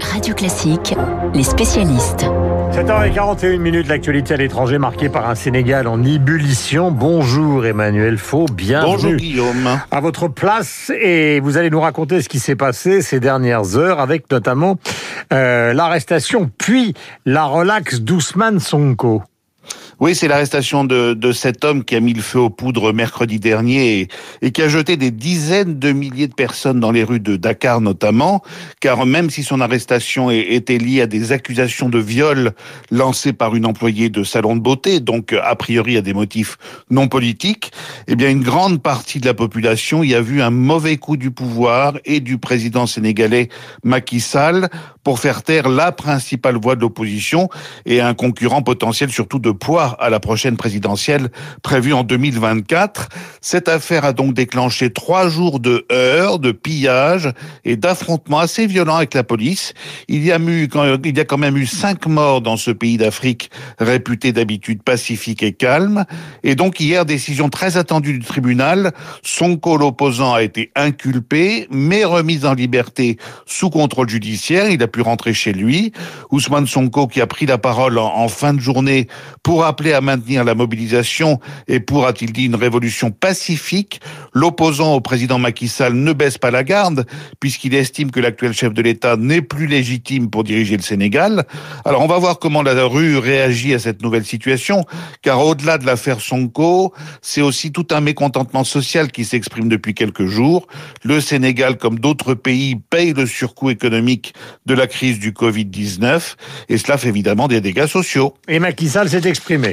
Radio Classique, les spécialistes. 7h41 minutes, l'actualité à l'étranger marquée par un Sénégal en ébullition. Bonjour Emmanuel Faux, bienvenue. Bonjour Guillaume. À votre place et vous allez nous raconter ce qui s'est passé ces dernières heures avec notamment euh, l'arrestation puis la relaxe d'Ousmane Sonko. Oui, c'est l'arrestation de, de, cet homme qui a mis le feu aux poudres mercredi dernier et, qui a jeté des dizaines de milliers de personnes dans les rues de Dakar notamment, car même si son arrestation était liée à des accusations de viol lancées par une employée de salon de beauté, donc a priori à des motifs non politiques, eh bien une grande partie de la population y a vu un mauvais coup du pouvoir et du président sénégalais Macky Sall pour faire taire la principale voix de l'opposition et un concurrent potentiel surtout de poids à la prochaine présidentielle prévue en 2024. Cette affaire a donc déclenché trois jours de heurts, de pillages et d'affrontements assez violents avec la police. Il y a eu, il y a quand même eu cinq morts dans ce pays d'Afrique réputé d'habitude pacifique et calme. Et donc hier, décision très attendue du tribunal. Sonko, l'opposant, a été inculpé, mais remis en liberté sous contrôle judiciaire. Il a pu rentrer chez lui. Ousmane Sonko, qui a pris la parole en, en fin de journée pour appelé à maintenir la mobilisation et pour, a-t-il dit, une révolution pacifique, l'opposant au président Macky Sall ne baisse pas la garde puisqu'il estime que l'actuel chef de l'État n'est plus légitime pour diriger le Sénégal. Alors on va voir comment la rue réagit à cette nouvelle situation, car au-delà de l'affaire Sonko, c'est aussi tout un mécontentement social qui s'exprime depuis quelques jours. Le Sénégal, comme d'autres pays, paye le surcoût économique de la crise du Covid-19 et cela fait évidemment des dégâts sociaux. Et Macky Sall s'est exprimé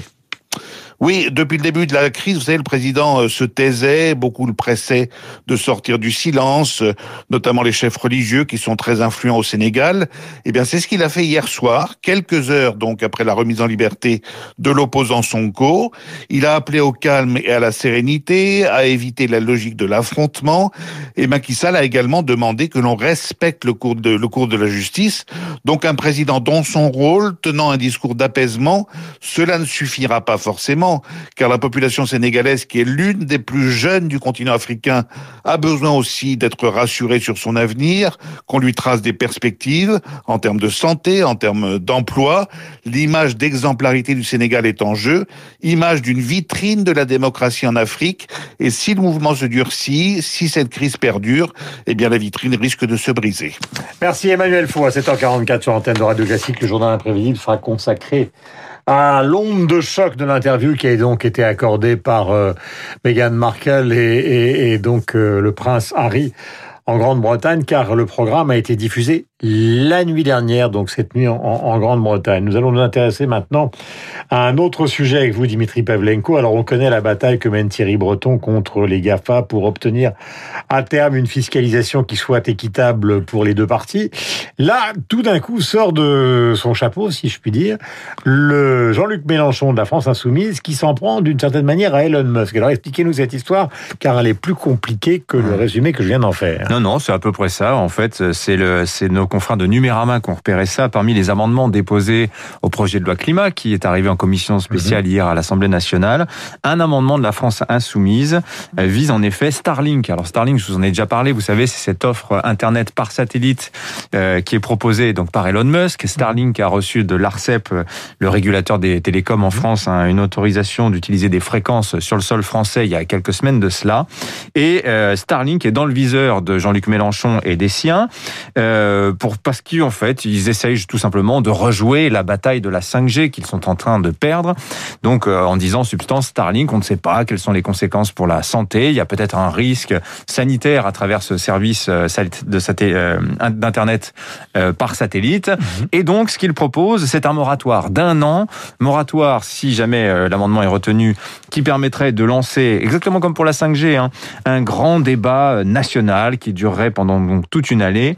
oui, depuis le début de la crise, vous savez, le président euh, se taisait, beaucoup le pressaient de sortir du silence, euh, notamment les chefs religieux qui sont très influents au Sénégal. Eh bien, c'est ce qu'il a fait hier soir, quelques heures donc après la remise en liberté de l'opposant Sonko. Il a appelé au calme et à la sérénité, à éviter la logique de l'affrontement. Et Macky Sall a également demandé que l'on respecte le cours de le cours de la justice. Donc, un président dont son rôle, tenant un discours d'apaisement, cela ne suffira pas forcément car la population sénégalaise, qui est l'une des plus jeunes du continent africain, a besoin aussi d'être rassurée sur son avenir, qu'on lui trace des perspectives en termes de santé, en termes d'emploi. L'image d'exemplarité du Sénégal est en jeu, image d'une vitrine de la démocratie en Afrique. Et si le mouvement se durcit, si cette crise perdure, eh bien la vitrine risque de se briser. Merci Emmanuel Fou. À 7h44 sur l'antenne de Radio Classique, le journal imprévisible sera consacré à l'onde de choc de l'interview qui a donc été accordée par euh, Meghan Markle et, donc euh, le prince Harry en Grande-Bretagne, car le programme a été diffusé la nuit dernière, donc cette nuit en, en Grande-Bretagne. Nous allons nous intéresser maintenant à un autre sujet avec vous, Dimitri Pavlenko. Alors, on connaît la bataille que mène Thierry Breton contre les GAFA pour obtenir à terme une fiscalisation qui soit équitable pour les deux parties. Là, tout d'un coup, sort de son chapeau, si je puis dire, le Jean-Luc Mélenchon de la France Insoumise qui s'en prend d'une certaine manière à Elon Musk. Alors, expliquez-nous cette histoire, car elle est plus compliquée que le résumé que je viens d'en faire. Non, non, c'est à peu près ça. En fait, c'est le, c'est nos confrères de Numérama qui ont repéré ça parmi les amendements déposés au projet de loi climat qui est arrivé en commission spéciale hier à l'Assemblée nationale. Un amendement de la France insoumise euh, vise en effet Starlink. Alors Starlink, je vous en ai déjà parlé, vous savez, c'est cette offre Internet par satellite euh, qui est proposée donc par Elon Musk. Starlink a reçu de l'ARCEP, euh, le régulateur des télécoms en France, hein, une autorisation d'utiliser des fréquences sur le sol français il y a quelques semaines de cela. Et Starlink est dans le viseur de Jean-Luc Mélenchon et des siens pour parce qu'en fait, ils essayent tout simplement de rejouer la bataille de la 5G qu'ils sont en train de perdre. Donc, euh, en disant substance Starlink, on ne sait pas quelles sont les conséquences pour la santé. Il y a peut-être un risque sanitaire à travers ce service euh, euh, d'internet par satellite. Mhm. Et donc, ce qu'ils proposent, c'est un moratoire d'un an, moratoire si jamais l'amendement est retenu, qui permettrait de lancer exactement comme pour la 5G, hein, un grand débat national qui durerait pendant donc toute une année,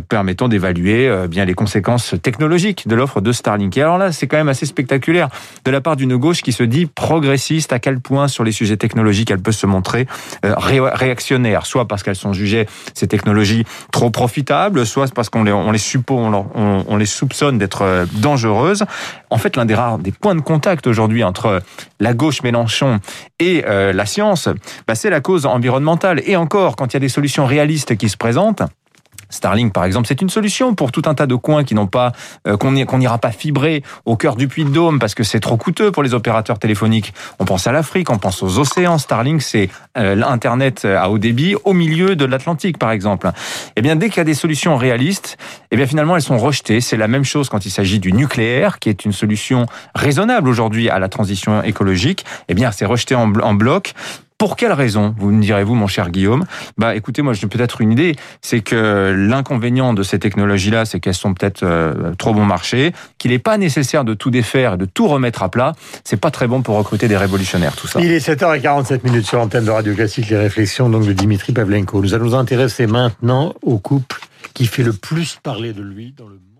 permettant d'évaluer euh, bien les conséquences technologiques de l'offre de Starlink. Et alors là, c'est quand même assez spectaculaire de la part d'une gauche qui se dit progressiste, à quel point sur les sujets technologiques elle peut se montrer euh, réactionnaire, soit parce qu'elles sont jugées ces technologies trop profitables, soit parce qu'on les, soupçonne d'être euh, dangereuses. En fait, l'un des rares des points de contact aujourd'hui entre la gauche Mélenchon et la science, bah, c'est la cause environnementale. Et encore, quand il y a des solutions réalistes qui se présentent, Starlink, par exemple, c'est une solution pour tout un tas de coins qui n'ont pas, euh, qu'on n'ira pas fibrer au cœur du puits de Dôme parce que c'est trop coûteux pour les opérateurs téléphoniques. On pense à l'Afrique, on pense aux océans. Starlink, c'est euh, l'internet à haut débit au milieu de l'Atlantique, par exemple. Eh bien, dès qu'il y a des solutions réalistes, eh bien finalement elles sont rejetées. C'est la même chose quand il s'agit du nucléaire, qui est une solution raisonnable aujourd'hui à la transition écologique. Eh bien, c'est rejeté en bloc. Pour quelle raison Vous me direz-vous, mon cher Guillaume? Bah, écoutez, moi, j'ai peut-être une idée. C'est que l'inconvénient de ces technologies-là, c'est qu'elles sont peut-être euh, trop bon marché, qu'il n'est pas nécessaire de tout défaire et de tout remettre à plat. C'est pas très bon pour recruter des révolutionnaires, tout ça. Il est 7h47 minutes sur l'antenne de Radio Classique, les réflexions donc de Dimitri Pavlenko. Nous allons nous intéresser maintenant au couple qui fait le plus parler de lui dans le monde.